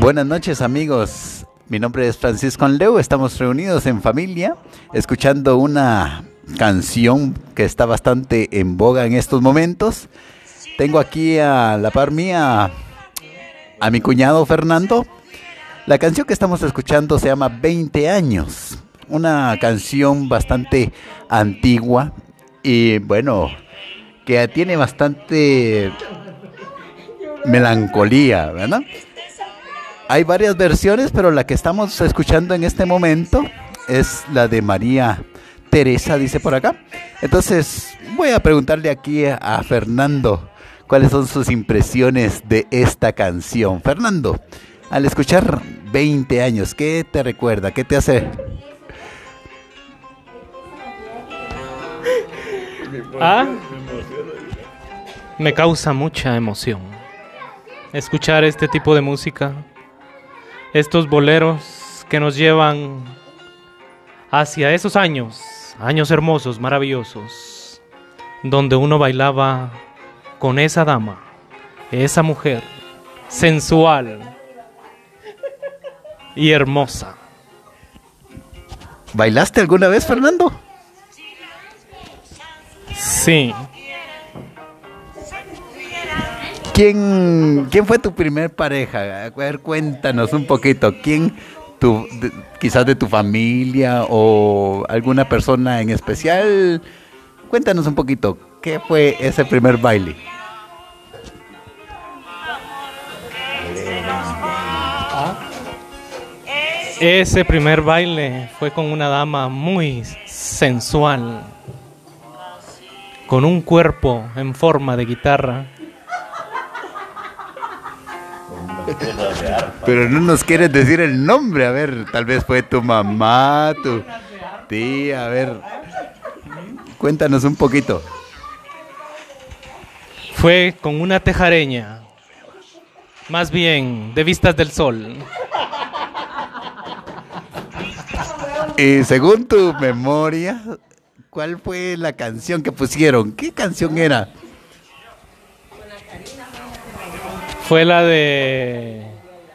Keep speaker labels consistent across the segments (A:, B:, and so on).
A: Buenas noches amigos, mi nombre es Francisco Anleu, estamos reunidos en familia escuchando una canción que está bastante en boga en estos momentos. Tengo aquí a la par mía a mi cuñado Fernando. La canción que estamos escuchando se llama 20 años, una canción bastante antigua y bueno, que tiene bastante melancolía, ¿verdad? Hay varias versiones, pero la que estamos escuchando en este momento es la de María Teresa, dice por acá. Entonces, voy a preguntarle aquí a Fernando cuáles son sus impresiones de esta canción. Fernando, al escuchar 20 años, ¿qué te recuerda? ¿Qué te hace?
B: ¿Ah? Me causa mucha emoción escuchar este tipo de música estos boleros que nos llevan hacia esos años, años hermosos, maravillosos, donde uno bailaba con esa dama, esa mujer sensual y hermosa.
A: ¿Bailaste alguna vez, Fernando?
B: Sí,
A: ¿Quién, ¿Quién fue tu primer pareja? Cuéntanos un poquito. ¿Quién, tu, quizás de tu familia o alguna persona en especial? Cuéntanos un poquito. ¿Qué fue ese primer baile?
B: Ese primer baile fue con una dama muy sensual, con un cuerpo en forma de guitarra
A: Pero no nos quieres decir el nombre. A ver, tal vez fue tu mamá, tu tía. A ver, cuéntanos un poquito.
B: Fue con una tejareña. Más bien, de vistas del sol.
A: Y según tu memoria, ¿cuál fue la canción que pusieron? ¿Qué canción era?
B: Fue la de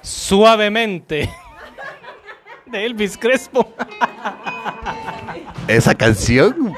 B: Suavemente de Elvis Crespo.
A: ¿Esa canción?